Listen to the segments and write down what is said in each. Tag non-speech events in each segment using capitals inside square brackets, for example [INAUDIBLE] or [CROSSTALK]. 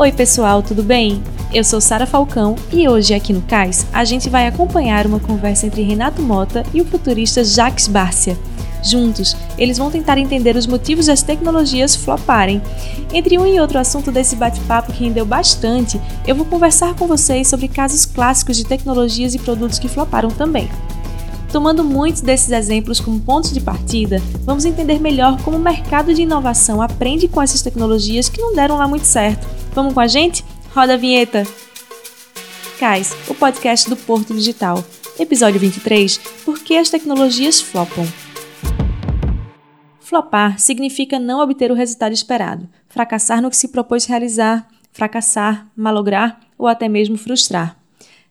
Oi, pessoal, tudo bem? Eu sou Sara Falcão e hoje aqui no CAIS a gente vai acompanhar uma conversa entre Renato Mota e o futurista Jacques Barcia. Juntos, eles vão tentar entender os motivos das tecnologias floparem. Entre um e outro assunto desse bate-papo que rendeu bastante, eu vou conversar com vocês sobre casos clássicos de tecnologias e produtos que floparam também. Tomando muitos desses exemplos como pontos de partida, vamos entender melhor como o mercado de inovação aprende com essas tecnologias que não deram lá muito certo. Vamos com a gente? Roda a vinheta! CAIS, o podcast do Porto Digital. Episódio 23: Por que as tecnologias flopam? Flopar significa não obter o resultado esperado, fracassar no que se propôs realizar, fracassar, malograr ou até mesmo frustrar.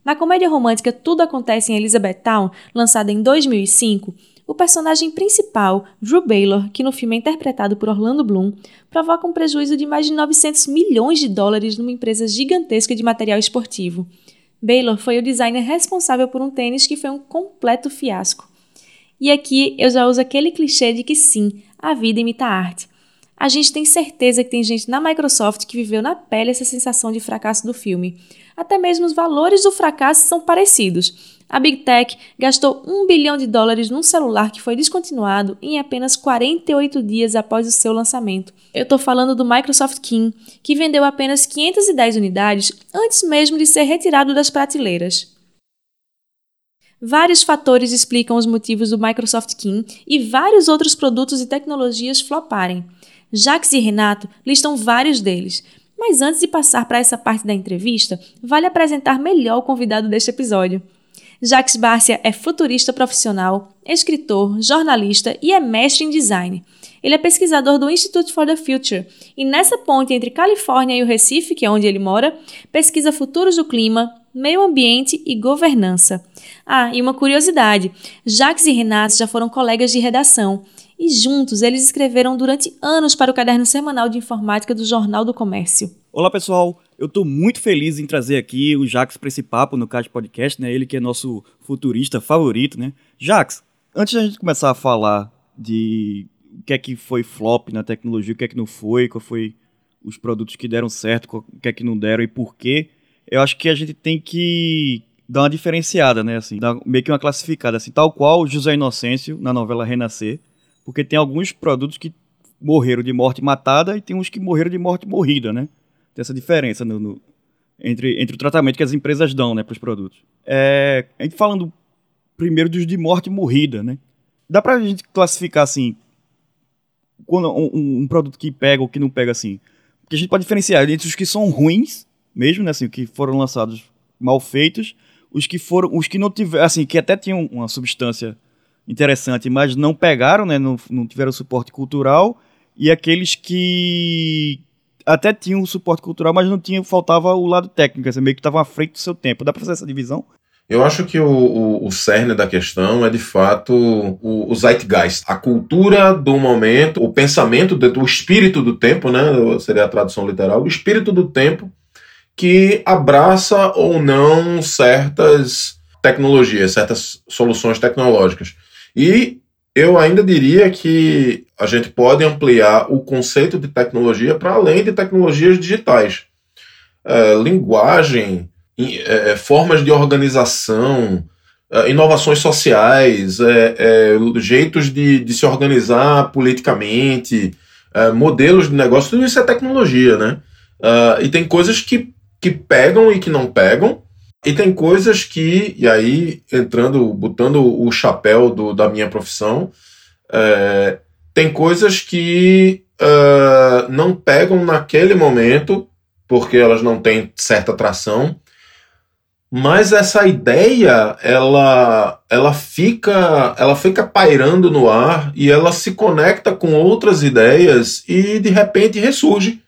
Na comédia romântica Tudo Acontece em Elizabethtown, lançada em 2005, o personagem principal, Drew Baylor, que no filme é interpretado por Orlando Bloom, provoca um prejuízo de mais de 900 milhões de dólares numa empresa gigantesca de material esportivo. Baylor foi o designer responsável por um tênis que foi um completo fiasco. E aqui eu já uso aquele clichê de que sim, a vida imita a arte. A gente tem certeza que tem gente na Microsoft que viveu na pele essa sensação de fracasso do filme até mesmo os valores do fracasso são parecidos. A Big Tech gastou um bilhão de dólares num celular que foi descontinuado em apenas 48 dias após o seu lançamento. Eu estou falando do Microsoft King, que vendeu apenas 510 unidades antes mesmo de ser retirado das prateleiras. Vários fatores explicam os motivos do Microsoft King e vários outros produtos e tecnologias floparem. Jacques e Renato listam vários deles, mas antes de passar para essa parte da entrevista, vale apresentar melhor o convidado deste episódio. Jacques Barcia é futurista profissional, escritor, jornalista e é mestre em design. Ele é pesquisador do Institute for the Future e nessa ponte entre Califórnia e o Recife, que é onde ele mora, pesquisa futuros do clima, meio ambiente e governança. Ah, e uma curiosidade: Jacques e Renato já foram colegas de redação e juntos eles escreveram durante anos para o caderno semanal de informática do Jornal do Comércio. Olá pessoal, eu estou muito feliz em trazer aqui o Jax para esse papo no Caixa Podcast, né? Ele que é nosso futurista favorito, né? Jax, antes da gente começar a falar de o que é que foi flop na tecnologia, o que é que não foi, qual foi os produtos que deram certo, o que é que não deram e por quê, eu acho que a gente tem que dar uma diferenciada, né? Assim, dar meio que uma classificada, assim, tal qual José Inocêncio na novela Renascer porque tem alguns produtos que morreram de morte matada e tem uns que morreram de morte morrida, né? Tem essa diferença no, no, entre, entre o tratamento que as empresas dão né, para os produtos. É, a gente falando primeiro dos de morte morrida, né? Dá para a gente classificar assim, quando um, um, produto que pega ou que não pega assim. Porque a gente pode diferenciar entre os que são ruins, mesmo, né? Assim, que foram lançados mal feitos, os que foram, os que não tiveram, assim, que até tinham uma substância interessante, mas não pegaram, né, não, não tiveram suporte cultural, e aqueles que até tinham suporte cultural, mas não tinham, faltava o lado técnico, assim, meio que estavam à frente do seu tempo. Dá para fazer essa divisão? Eu acho que o, o, o, cerne da questão é, de fato, o, o zeitgeist, a cultura do momento, o pensamento, do, o espírito do tempo, né? Seria a tradução literal, o espírito do tempo que abraça ou não certas tecnologias, certas soluções tecnológicas. E eu ainda diria que a gente pode ampliar o conceito de tecnologia para além de tecnologias digitais. É, linguagem, é, é, formas de organização, é, inovações sociais, é, é, jeitos de, de, se organizar politicamente, modelos de negócio, tudo isso é tecnologia, né? e tem coisas que, que pegam e que não pegam, e tem coisas que, e aí entrando, botando o chapéu do, da minha profissão, é, tem coisas que uh, não pegam naquele momento, porque elas não têm certa atração, mas essa ideia ela ela fica ela fica pairando no ar e ela se conecta com outras ideias e de repente ressurge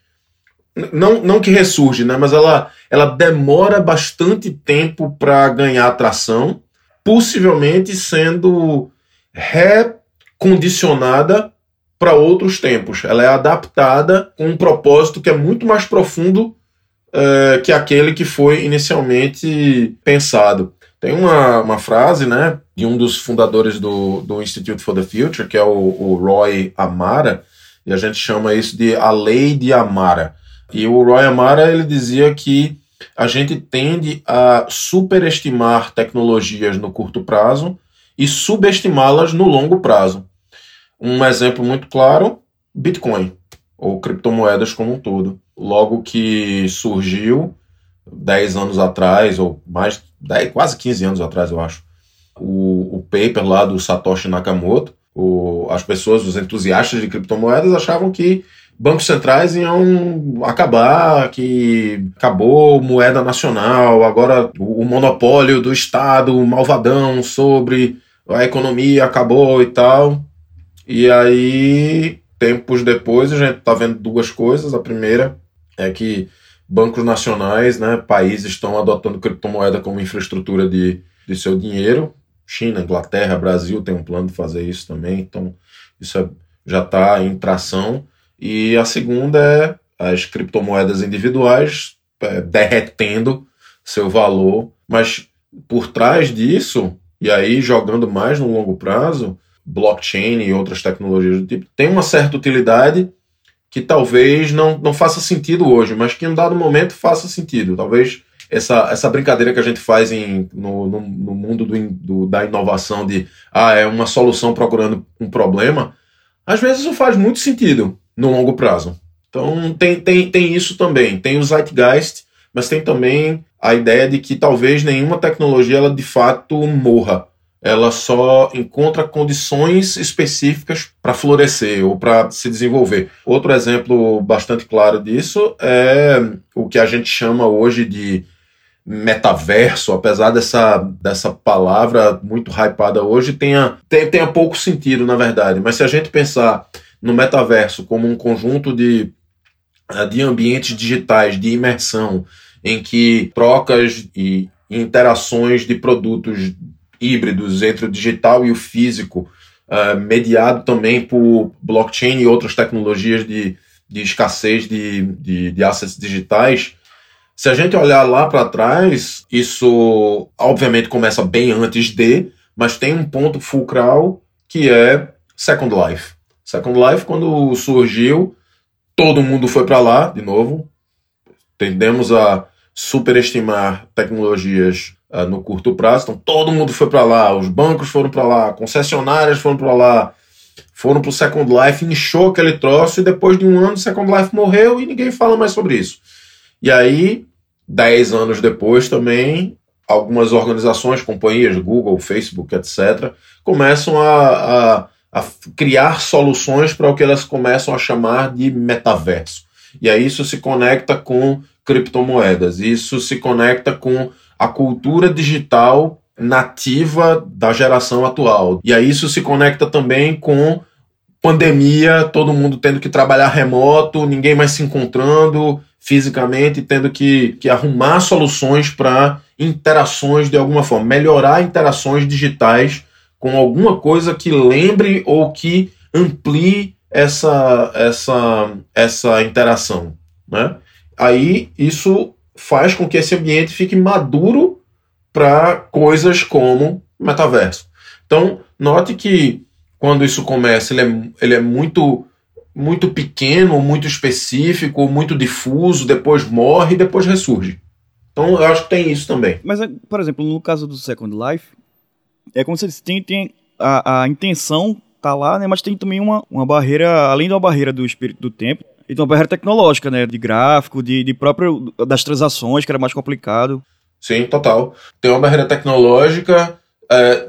não, não que ressurge, né, mas ela, ela demora bastante tempo para ganhar atração, possivelmente sendo recondicionada para outros tempos. Ela é adaptada com um propósito que é muito mais profundo é, que aquele que foi inicialmente pensado. Tem uma, uma frase né, de um dos fundadores do, do Institute for the Future, que é o, o Roy Amara, e a gente chama isso de a lei de Amara E o Roy Amara ele dizia que a gente tende a superestimar tecnologias no curto prazo e subestimá-las no longo prazo. Um exemplo muito claro, Bitcoin, ou criptomoedas como um todo. Logo que surgiu, 10 anos atrás, ou mais, 10, quase 15 anos atrás, eu acho, o, o paper lá do Satoshi Nakamoto, o, as pessoas, os entusiastas de criptomoedas, achavam que bancos centrais iam acabar, que acabou moeda nacional, agora o, monopólio do Estado, o malvadão sobre a economia acabou e tal. E aí, tempos depois, a gente está vendo duas coisas. A primeira é que bancos nacionais, né, países estão adotando criptomoeda como infraestrutura de, de seu dinheiro. China, Inglaterra, Brasil tem um plano de fazer isso também. Então, isso é, já está em tração. E a segunda é as criptomoedas individuais é, derretendo seu valor. Mas por trás disso, e aí, jogando mais no longo prazo, blockchain e outras tecnologias do tipo, tem uma certa utilidade que talvez não, não faça sentido hoje, mas que em um dado momento faça sentido. Talvez essa, essa brincadeira que a gente faz em, no, no, no mundo do, do, da inovação de ah, é uma solução procurando um problema, às vezes isso faz muito sentido no longo prazo. Então tem, tem, tem isso também. Tem o Zeitgeist, mas tem também a ideia de que talvez nenhuma tecnologia ela de fato morra. Ela só encontra condições específicas para florescer ou para se desenvolver. Outro exemplo bastante claro disso é o que a gente chama hoje de metaverso, apesar dessa, dessa palavra muito hypada hoje, tenha, tenha, tenha pouco sentido, na verdade. Mas se a gente pensar no metaverso como um conjunto de, de ambientes digitais de imersão, em que trocas e interações de produtos híbridos entre o digital e o físico, uh, mediado também por blockchain e outras tecnologias de, de escassez de, de, de assets digitais. Se a gente olhar lá para trás, isso obviamente começa bem antes de, mas tem um ponto fulcral que é Second Life. Second Life, quando surgiu, todo mundo foi para lá, de novo. Tendemos a superestimar tecnologias uh, no curto prazo. Então todo mundo foi para lá, os bancos foram para lá, concessionárias foram para lá, foram para o Second Life, inchou aquele troço e depois de um ano o Second Life morreu e ninguém fala mais sobre isso. E aí, dez anos depois também, algumas organizações, companhias, Google, Facebook, etc., começam a, a, a criar soluções para o que elas começam a chamar de metaverso. E aí isso se conecta com criptomoedas. Isso se conecta com a cultura digital nativa da geração atual. E aí isso se conecta também com pandemia, todo mundo tendo que trabalhar remoto, ninguém mais se encontrando fisicamente, tendo que, que arrumar soluções para interações de alguma forma, melhorar interações digitais com alguma coisa que lembre ou que amplie essa, essa, essa interação. Né? aí isso faz com que esse ambiente fique maduro para coisas como metaverso. Então, note que quando isso começa, ele é, ele é muito muito pequeno, muito específico, muito difuso, depois morre e depois ressurge. Então, eu acho que tem isso também. Mas, por exemplo, no caso do Second Life, é como se tem, tem a, a intenção tá lá, né? Mas tem também uma, uma barreira, além da barreira do espírito do tempo, então, barreira tecnológica, né? De gráfico, de, de próprio das transações, que era mais complicado. Sim, total. Tem uma barreira tecnológica, é,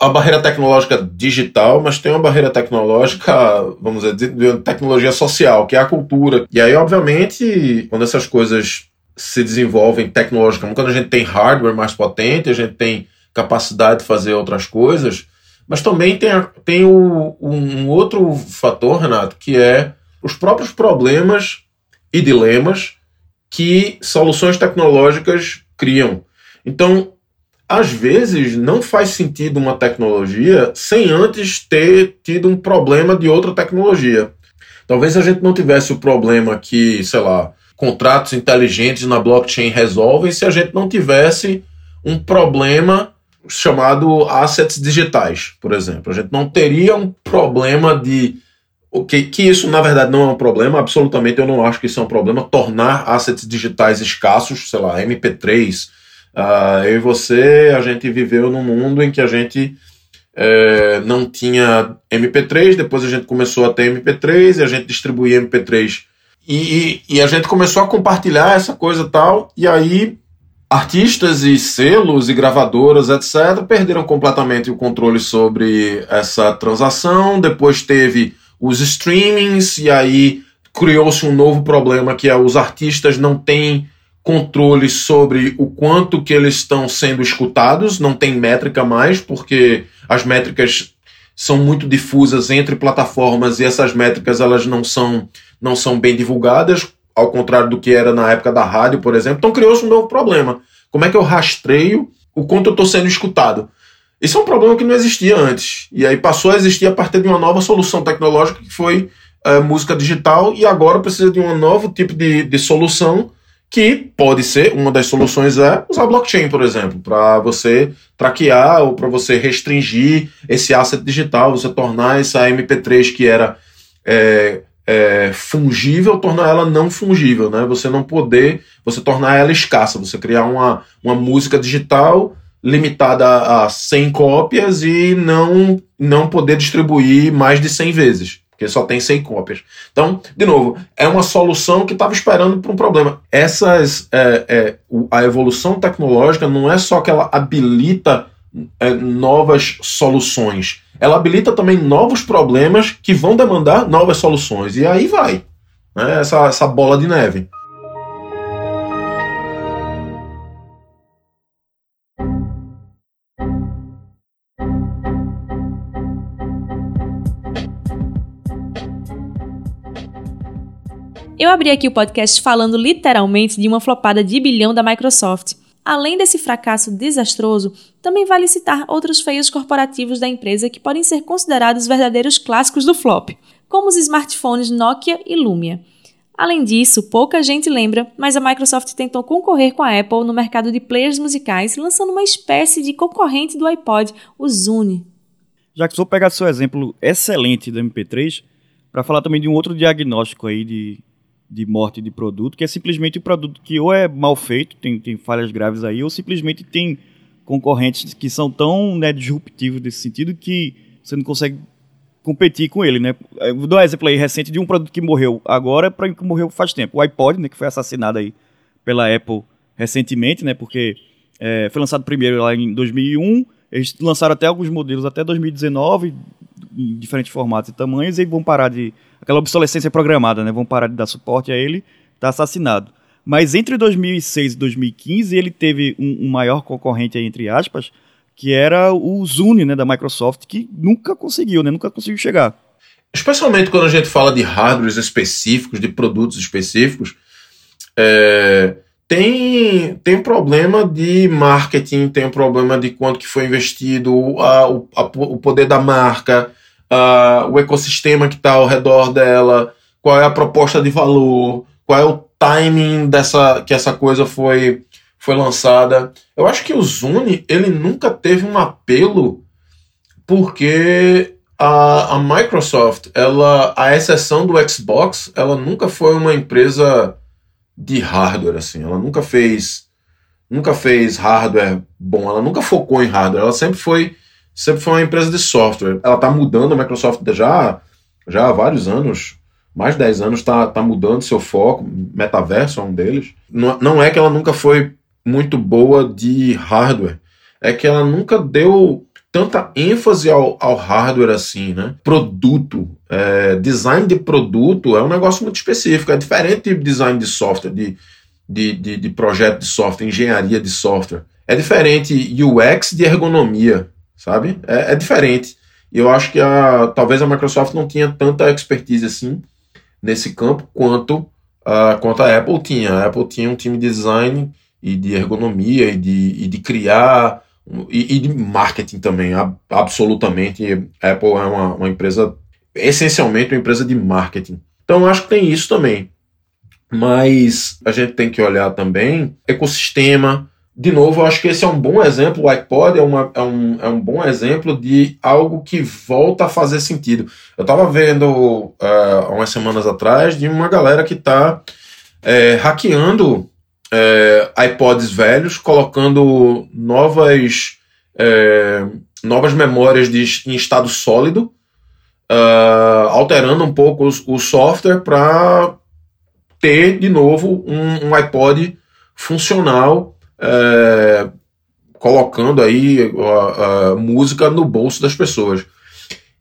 a barreira tecnológica digital, mas tem uma barreira tecnológica, vamos dizer, de tecnologia social, que é a cultura. E aí, obviamente, quando essas coisas se desenvolvem tecnologicamente, quando a gente tem hardware mais potente, a gente tem capacidade de fazer outras coisas, mas também tem, tem o, um outro fator, Renato, que é os próprios problemas e dilemas que soluções tecnológicas criam. Então, às vezes, não faz sentido uma tecnologia sem antes ter tido um problema de outra tecnologia. Talvez a gente não tivesse o problema que, sei lá, contratos inteligentes na blockchain resolvem se a gente não tivesse um problema chamado assets digitais, por exemplo. A gente não teria um problema de que, que isso na verdade não é um problema, absolutamente eu não acho que isso é um problema, tornar assets digitais escassos, sei lá, MP3. Uh, ah, eu e você, a gente viveu num mundo em que a gente é, não tinha MP3, depois a gente começou a ter MP3 e a gente distribuía MP3. E, e, e a gente começou a compartilhar essa coisa tal, e aí artistas e selos e gravadoras, etc., perderam completamente o controle sobre essa transação. Depois teve os streamings, e aí criou-se um novo problema que é os artistas não têm controle sobre o quanto que eles estão sendo escutados, não tem métrica mais, porque as métricas são muito difusas entre plataformas e essas métricas elas não são, não são bem divulgadas, ao contrário do que era na época da rádio, por exemplo. Então criou-se um novo problema. Como é que eu rastreio o quanto eu estou sendo escutado? Isso é um problema que não existia antes. E aí passou a existir a partir de uma nova solução tecnológica que foi uh, música digital, e agora precisa de um novo tipo de, de solução que pode ser, uma das soluções é usar blockchain, por exemplo, para você traquear ou para você restringir esse asset digital, você tornar essa MP3 que era é, é, fungível, tornar ela não fungível, né? Você não poder, você tornar ela escassa, você criar uma, uma música digital limitada a 100 cópias e não, não poder distribuir mais de 100 vezes, porque só tem 100 cópias. Então, de novo, é uma solução que estava esperando para um problema. Essas, é, é, a evolução tecnológica não é só que ela habilita é, novas soluções, ela habilita também novos problemas que vão demandar novas soluções. E aí vai, né, essa, essa bola de neve. Eu abri aqui o podcast falando literalmente de uma flopada de bilhão da Microsoft. Além desse fracasso desastroso, também vale citar outros feios corporativos da empresa que podem ser considerados verdadeiros clássicos do flop, como os smartphones Nokia e Lumia. Além disso, pouca gente lembra, mas a Microsoft tentou concorrer com a Apple no mercado de players musicais, lançando uma espécie de concorrente do iPod, o Zune. Já que vou pegar seu exemplo excelente do MP3, para falar também de um outro diagnóstico aí de de morte de produto, que é simplesmente o um produto que ou é mal feito, tem, tem falhas graves aí, ou simplesmente tem concorrentes que são tão né, disruptivos nesse sentido que você não consegue competir com ele, né? Eu vou dar um exemplo aí recente de um produto que morreu agora para que morreu faz tempo. O iPod, né, que foi assassinado aí pela Apple recentemente, né? Porque é, foi lançado primeiro lá em 2001, eles lançaram até alguns modelos até 2019 em diferentes formatos e tamanhos e vão parar de aquela obsolescência programada, né? Vão parar de dar suporte a ele, tá assassinado. Mas entre 2006 e 2015 ele teve um, um maior concorrente aí, entre aspas, que era o Zune, né, da Microsoft, que nunca conseguiu, né? Nunca conseguiu chegar. Especialmente quando a gente fala de hardwares específicos, de produtos específicos, é, tem, tem problema de marketing, tem um problema de quanto que foi investido, a, a, o poder da marca, uh, o ecossistema que está ao redor dela, qual é a proposta de valor, qual é o timing dessa que essa coisa foi foi lançada. Eu acho que o Zune ele nunca teve um apelo porque a, a Microsoft, ela, a exceção do Xbox, ela nunca foi uma empresa de hardware assim. Ela nunca fez nunca fez hardware bom. Ela nunca focou em hardware. Ela sempre foi sempre foi uma empresa de software. Ela está mudando, a Microsoft já, já há vários anos, mais de 10 anos, está tá mudando seu foco. Metaverso é um deles. Não, não é que ela nunca foi muito boa de hardware, é que ela nunca deu tanta ênfase ao, ao hardware assim, né? Produto, é, design de produto é um negócio muito específico, é diferente de design de software, de, de, de, de projeto de software, engenharia de software. É diferente UX de ergonomia sabe? É, é diferente. E eu acho que a, talvez a Microsoft não tinha tanta expertise assim nesse campo quanto, a, quanto a Apple tinha. A Apple tinha um time de design e de ergonomia e de, e de criar e, e, de marketing também, absolutamente. A Apple é uma, uma empresa, essencialmente uma empresa de marketing. Então acho que tem isso também. Mas a gente tem que olhar também ecossistema, de novo, eu acho que esse é um bom exemplo. O iPod é, uma, é, um, é um bom exemplo de algo que volta a fazer sentido. Eu estava vendo uh, umas semanas atrás de uma galera que está é, hackeando é, iPods velhos, colocando novas, é, novas memórias de, em estado sólido, uh, alterando um pouco o, o software para ter de novo um, um iPod funcional é, colocando aí a, a, música no bolso das pessoas.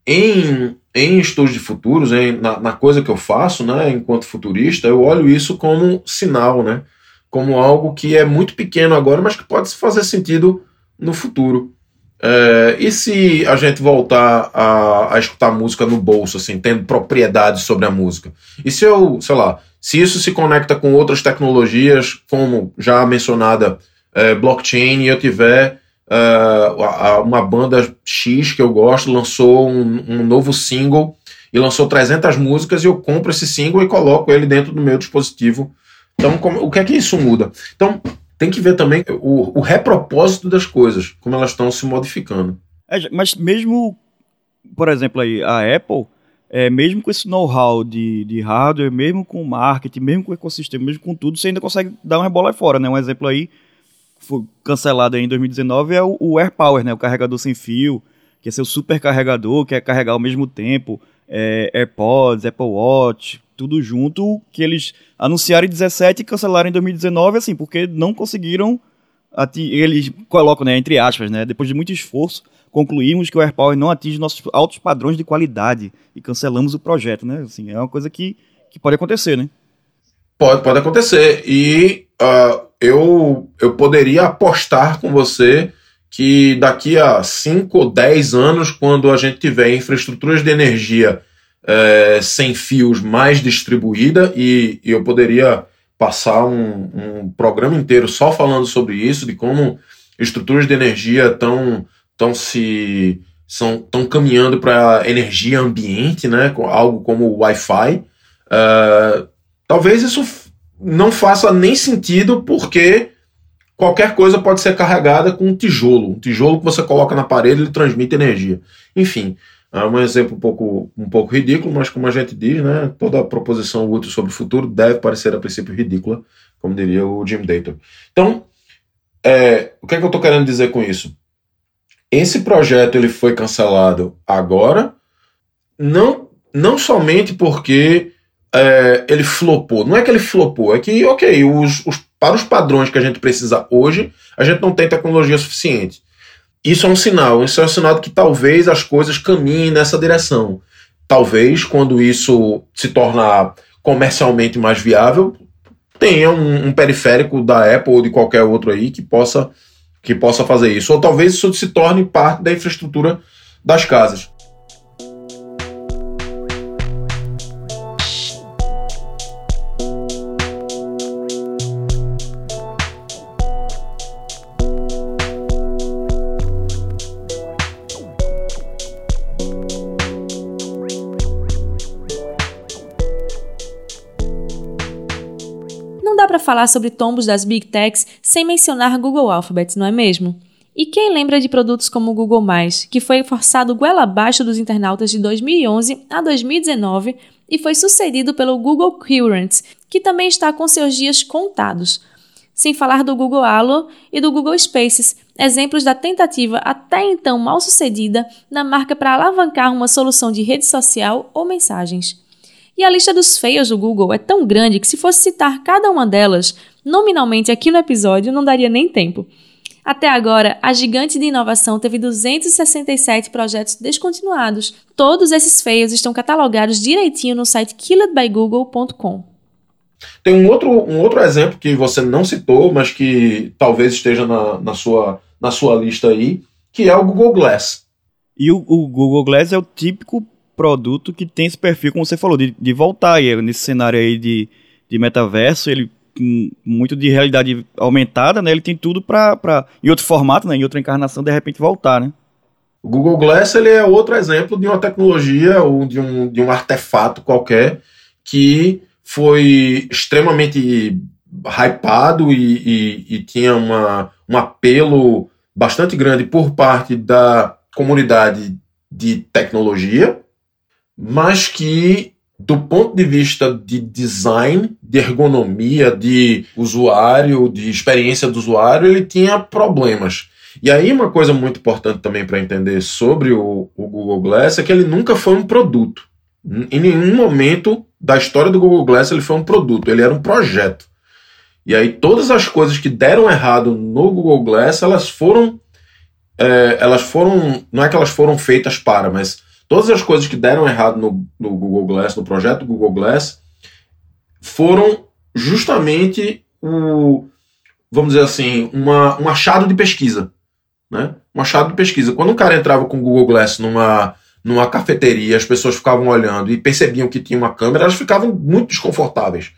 Em, em estudos de futuros, em, na, na, coisa que eu faço, né, enquanto futurista, eu olho isso como sinal, né, como algo que é muito pequeno agora, mas que pode fazer sentido no futuro. É, e se a gente voltar a, a, escutar música no bolso, assim, tendo propriedade sobre a música? E se eu, sei lá, se isso se conecta com outras tecnologias, como já mencionada é, blockchain, e eu tiver uh, uma banda X que eu gosto, lançou um, um, novo single e lançou 300 músicas, e eu compro esse single e coloco ele dentro do meu dispositivo. Então, como, o que é que isso muda? Então, tem que ver também o, o repropósito das coisas, como elas estão se modificando. É, mas mesmo, por exemplo, aí, a Apple, é, mesmo com esse know-how de, de hardware, mesmo com marketing, mesmo com o ecossistema, mesmo com tudo, você ainda consegue dar uma bola fora, né? Um exemplo aí, foi cancelado aí em 2019, é o, o AirPower, né? O carregador sem fio, que é seu super carregador, que é carregar ao mesmo tempo, é, AirPods, Apple Watch, tudo junto, que eles anunciaram em 17 e cancelaram em 2019, assim, porque não conseguiram. Eles colocam, né, entre aspas, né, depois de muito esforço, concluímos que o AirPower não atinge nossos altos padrões de qualidade e cancelamos o projeto, né? Assim, é uma coisa que, que pode acontecer, né? Pode, pode acontecer. E uh, eu, eu poderia apostar com você que daqui a 5 ou 10 anos, quando a gente tiver infraestruturas de energia é, sem fios mais distribuída e, e eu poderia passar um, um, programa inteiro só falando sobre isso, de como estruturas de energia estão tão se são estão caminhando para energia ambiente, né, algo como o Wi-Fi. Uh, talvez isso não faça nem sentido porque qualquer coisa pode ser carregada com um tijolo, um tijolo que você coloca na parede ele transmite energia. Enfim, é um exemplo um pouco, um pouco ridículo, mas como a gente diz, né, toda proposição útil sobre o futuro deve parecer a princípio ridícula, como diria o Jim Dayton. Então, é, o que, é que eu estou querendo dizer com isso? Esse projeto ele foi cancelado agora, não, não somente porque é, ele flopou. Não é que ele flopou, é que, ok, os, os, para os padrões que a gente precisa hoje, a gente não tem tecnologia suficiente. Isso é um sinal, isso é um sinal de que talvez as coisas caminhem nessa direção. Talvez, quando isso se tornar comercialmente mais viável, tenha um, um periférico da Apple ou de qualquer outro aí que possa, que possa fazer isso. Ou talvez isso se torne parte da infraestrutura das casas. Falar sobre tombos das Big Techs sem mencionar Google Alphabet, não é mesmo? E quem lembra de produtos como o Google+, que foi forçado goela abaixo dos internautas de 2011 a 2019 e foi sucedido pelo Google Current, que também está com seus dias contados. Sem falar do Google Halo e do Google Spaces, exemplos da tentativa até então mal sucedida na marca para alavancar uma solução de rede social ou mensagens. E a lista dos feios do Google é tão grande que, se fosse citar cada uma delas nominalmente aqui no episódio, não daria nem tempo. Até agora, a gigante de inovação teve 267 projetos descontinuados. Todos esses feios estão catalogados direitinho no site killedbygoogle.com. Tem um outro, um outro exemplo que você não citou, mas que talvez esteja na, na, sua, na sua lista aí, que é o Google Glass. E o, o Google Glass é o típico produto que tem esse perfil, como você falou, de, de voltar e nesse cenário aí de, de metaverso, ele muito de realidade aumentada, né? Ele tem tudo para em outro formato, né? Em outra encarnação, de repente voltar, né? O Google Glass ele é outro exemplo de uma tecnologia ou de um, de um artefato qualquer que foi extremamente hypado e, e, e tinha uma, um apelo bastante grande por parte da comunidade de tecnologia, mas que do ponto de vista de design, de ergonomia, de usuário, de experiência do usuário, ele tinha problemas. E aí, uma coisa muito importante também para entender sobre o, o, Google Glass é que ele nunca foi um produto. Em nenhum momento da história do Google Glass ele foi um produto, ele era um projeto. E aí, todas as coisas que deram errado no Google Glass, elas foram. É, elas foram. Não é que elas foram feitas para, mas Todas as coisas que deram errado no, no Google Glass, no projeto Google Glass, foram justamente o, vamos dizer assim, uma, um achado de pesquisa. Né? Um achado de pesquisa. Quando um cara entrava com o Google Glass numa, numa cafeteria, as pessoas ficavam olhando e percebiam que tinha uma câmera, elas ficavam muito desconfortáveis.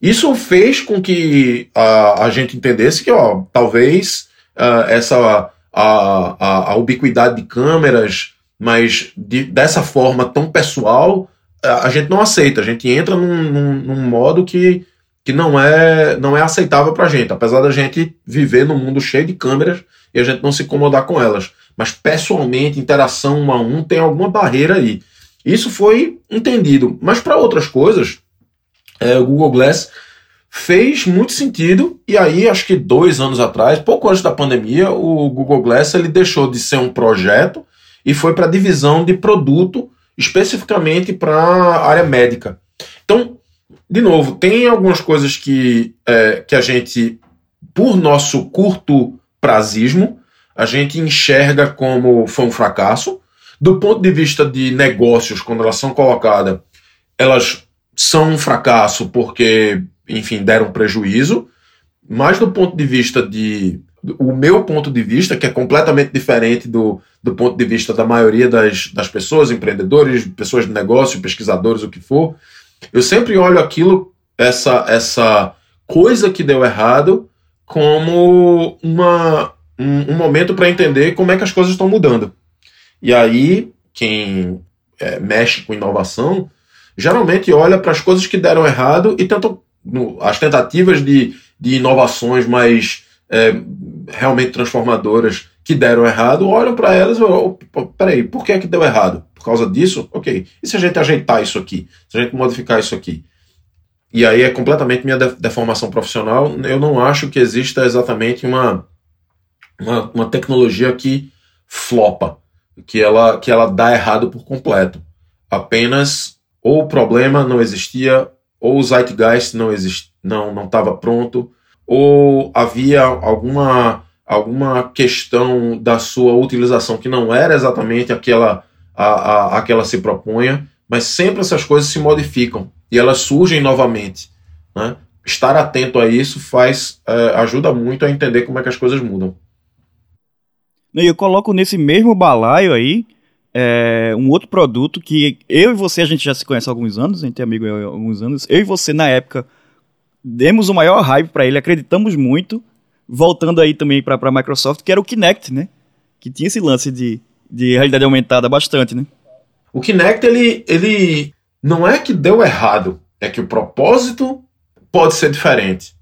Isso fez com que a, a gente entendesse que, ó, talvez uh, essa a, a, a ubiquidade de câmeras, mas de, dessa forma tão pessoal, a, a, gente não aceita. A gente entra num, num, num modo que, que não é não é aceitável para a gente, apesar da gente viver num mundo cheio de câmeras e a gente não se incomodar com elas. Mas pessoalmente, interação um a um, tem alguma barreira aí. Isso foi entendido. Mas para outras coisas, é, o Google Glass fez muito sentido e aí acho que dois anos atrás, pouco antes da pandemia, o Google Glass ele deixou de ser um projeto e foi para a divisão de produto, especificamente para a área médica. Então, de novo, tem algumas coisas que, é, que a gente, por nosso curto prazismo, a gente enxerga como foi um fracasso. Do ponto de vista de negócios, quando elas são colocadas, elas são um fracasso porque, enfim, deram prejuízo. Mas do ponto de vista de o meu ponto de vista, que é completamente diferente do, do ponto de vista da maioria das, das pessoas, empreendedores, pessoas de negócio, pesquisadores, o que for, eu sempre olho aquilo, essa, essa coisa que deu errado, como uma, um, um momento para entender como é que as coisas estão mudando. E aí, quem é, mexe com inovação, geralmente olha para as coisas que deram errado e tenta as tentativas de, de inovações mais é, realmente transformadoras que deram errado, olham para elas e falam, peraí, por que é que deu errado? Por causa disso? Ok. E se a gente ajeitar isso aqui? Se a gente modificar isso aqui? E aí é completamente minha deformação profissional. Eu não acho que exista exatamente uma, uma, uma tecnologia que flopa, que ela, que ela dá errado por completo. Apenas ou o problema não existia, ou o zeitgeist não estava não, não pronto, ou havia alguma, alguma questão da sua utilização que não era exatamente aquela a, a, a que ela se propunha, mas sempre essas coisas se modificam e elas surgem novamente. Né? Estar atento a isso faz é, ajuda muito a entender como é que as coisas mudam. E eu coloco nesse mesmo balaio aí é, um outro produto que eu e você, a gente já se conhece há alguns anos, a gente é amigo há alguns anos. Eu e você, na época, demos o maior hype para ele, acreditamos muito, voltando aí também para a Microsoft, que era o Kinect, né? Que tinha esse lance de, de realidade aumentada bastante, né? O Kinect, ele, ele não é que deu errado, é que o propósito pode ser diferente.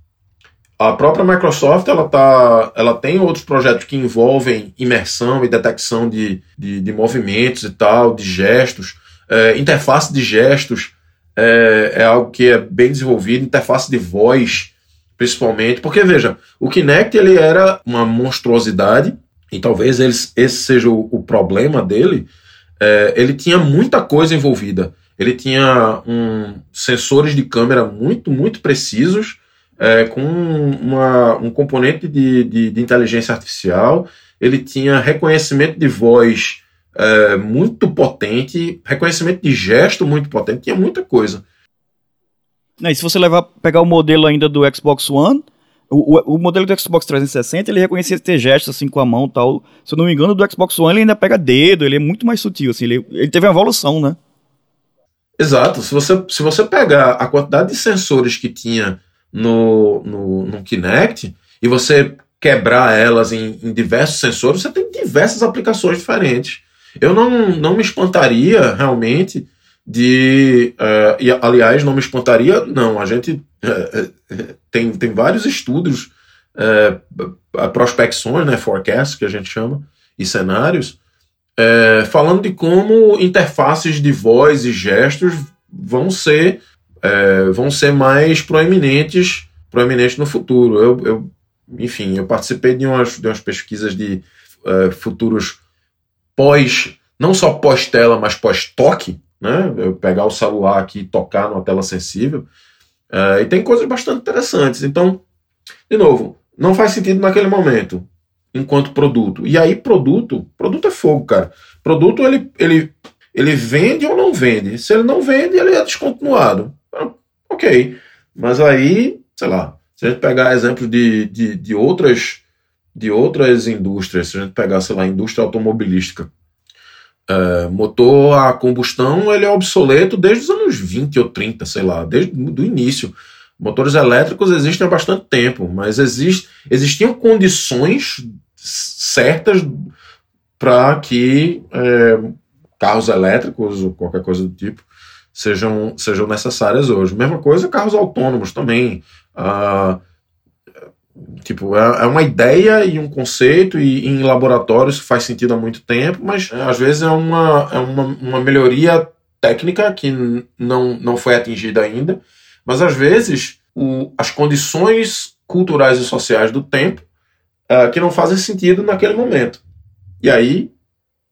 A própria Microsoft ela, tá, ela tem outros projetos que envolvem imersão e detecção de, de, de movimentos e tal, de gestos, é, interface de gestos é, é algo que é bem desenvolvido, interface de voz, principalmente, porque veja, o Kinect ele era uma monstruosidade, e talvez eles, esse seja o, o problema dele, é, ele tinha muita coisa envolvida. Ele tinha um, sensores de câmera muito, muito precisos, é, com uma, um componente de, de, de, inteligência artificial. Ele tinha reconhecimento de voz é, muito potente, reconhecimento de gesto muito potente, tinha muita coisa. E se você levar, pegar o modelo ainda do Xbox One, o, o, o, modelo do Xbox 360, ele reconhecia ter gestos assim com a mão tal. Se eu não me engano, do Xbox One ele ainda pega dedo, ele é muito mais sutil, assim, ele, ele teve uma evolução, né? Exato. Se você, se você pegar a quantidade de sensores que tinha no, no, no Kinect e você quebrar elas em, em diversos sensores, você tem diversas aplicações diferentes. Eu não, não me espantaria realmente de. Uh, e, aliás, não me espantaria, não. A gente uh, tem, tem vários estudos, uh, prospecções, né, forecasts, que a gente chama, e cenários, falando de como interfaces de voz e gestos vão ser, vão ser mais proeminentes, proeminentes no futuro. Eu, eu, enfim, eu participei de umas, de umas pesquisas de futuros pós, não só pós-tela, mas pós-toque, né? Eu pegar o celular aqui e tocar numa tela sensível. Uh, e tem coisas bastante interessantes. Então, de novo, não faz sentido naquele momento, enquanto produto. E aí, produto, produto é fogo, cara. Produto, ele, ele, ele vende ou não vende. Se ele não vende, ele é descontinuado. Ah, ok. Mas aí, sei lá, se a gente pegar exemplos de, de, de outras de outras indústrias, se a gente pegar, sei lá, a indústria automobilística, é, motor a combustão ele é obsoleto desde os anos 20 ou 30, sei lá, desde o início. Motores elétricos existem há bastante tempo, mas exist, existiam condições certas para que é, carros elétricos ou qualquer coisa do tipo sejam, sejam necessárias hoje. Mesma coisa, carros autônomos também. Uh, Tipo, é, é uma ideia e um conceito, e, em laboratórios faz sentido há muito tempo, mas é, às vezes é uma, é uma, uma melhoria técnica que não, não foi atingida ainda, mas às vezes o, as condições culturais e sociais do tempo é, que não fazem sentido naquele momento. E aí,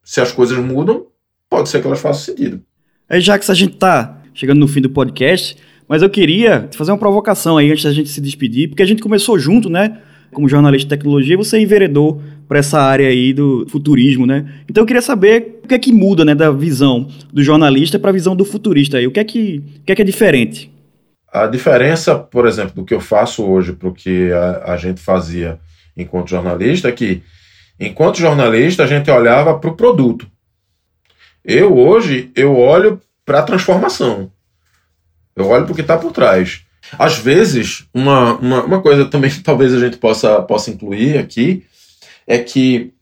se as coisas mudam, pode ser que elas façam sentido. Aí, já que a gente está chegando no fim do podcast, mas eu queria fazer uma provocação aí antes da gente se despedir, porque a gente começou junto, né? Como jornalista de tecnologia, você enveredou para essa área aí do futurismo, né? Então eu queria saber o que é que muda, né, da visão do jornalista para a visão do futurista aí. O que é que, o que é que é diferente? A diferença, por exemplo, do que eu faço hoje para o que a, a gente fazia enquanto jornalista é que, enquanto jornalista, a gente olhava para o produto. Eu hoje eu olho para a transformação. Eu olho para o que está por trás. Às vezes, uma, uma, uma, coisa também que [LAUGHS] talvez a gente possa, possa incluir aqui é que,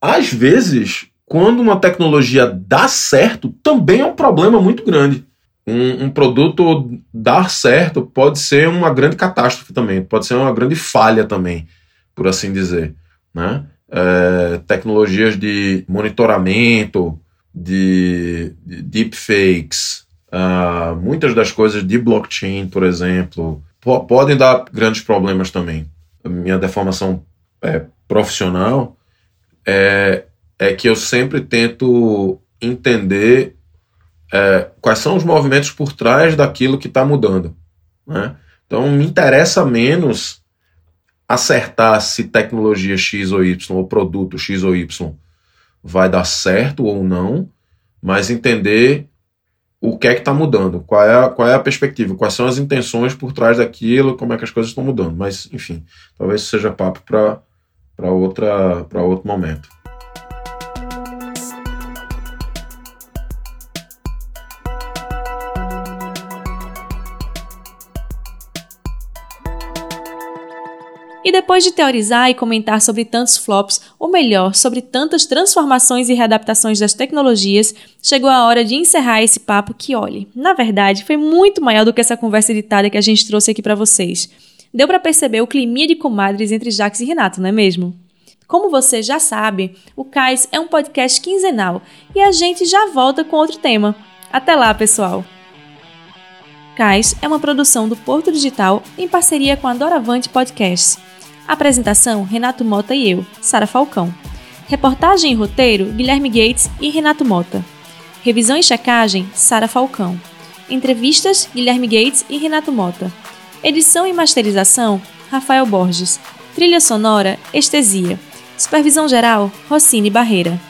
às vezes, quando uma tecnologia dá certo, também é um problema muito grande. Um, um produto dar certo pode ser uma grande catástrofe também, pode ser uma grande falha também, por assim dizer. Né? É, tecnologias de monitoramento, de, de deepfakes, Uh, muitas das coisas de blockchain, por exemplo, po podem dar grandes problemas também. A minha deformação é, profissional é, é que eu sempre tento entender é, quais são os movimentos por trás daquilo que está mudando. Né? Então, me interessa menos acertar se tecnologia X ou Y, ou produto X ou Y vai dar certo ou não, mas entender o que é que está mudando, qual é, qual é a perspectiva, quais são as intenções por trás daquilo, como é que as coisas estão mudando. Mas, enfim, talvez seja papo para outro momento. E depois de teorizar e comentar sobre tantos flops, ou melhor, sobre tantas transformações e readaptações das tecnologias, chegou a hora de encerrar esse papo que, olhe, na verdade, foi muito maior do que essa conversa editada que a gente trouxe aqui para vocês. Deu para perceber o clima de comadres entre Jax e Renato, não é mesmo? Como você já sabe, o Cais é um podcast quinzenal e a gente já volta com outro tema. Até lá, pessoal! Cais é uma produção do Porto Digital em parceria com a Doravante Podcasts. Apresentação: Renato Mota e eu, Sara Falcão. Reportagem e roteiro: Guilherme Gates e Renato Mota. Revisão e checagem: Sara Falcão. Entrevistas: Guilherme Gates e Renato Mota. Edição e masterização: Rafael Borges. Trilha sonora: Estesia. Supervisão geral: Rossini Barreira.